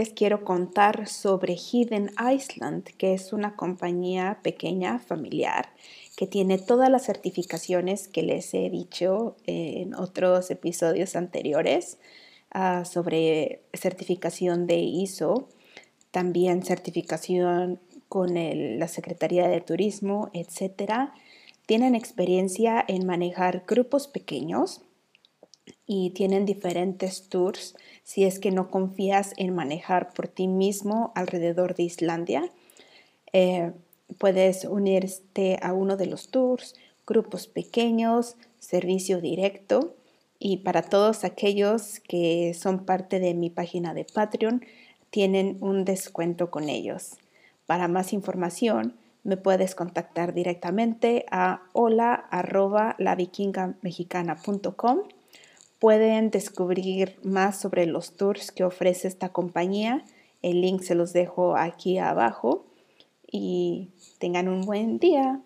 Les quiero contar sobre Hidden Iceland, que es una compañía pequeña, familiar, que tiene todas las certificaciones que les he dicho en otros episodios anteriores uh, sobre certificación de ISO, también certificación con la Secretaría de Turismo, etc. Tienen experiencia en manejar grupos pequeños y tienen diferentes tours si es que no confías en manejar por ti mismo alrededor de Islandia. Eh, puedes unirte a uno de los tours, grupos pequeños, servicio directo y para todos aquellos que son parte de mi página de Patreon tienen un descuento con ellos. Para más información me puedes contactar directamente a hola Pueden descubrir más sobre los tours que ofrece esta compañía. El link se los dejo aquí abajo y tengan un buen día.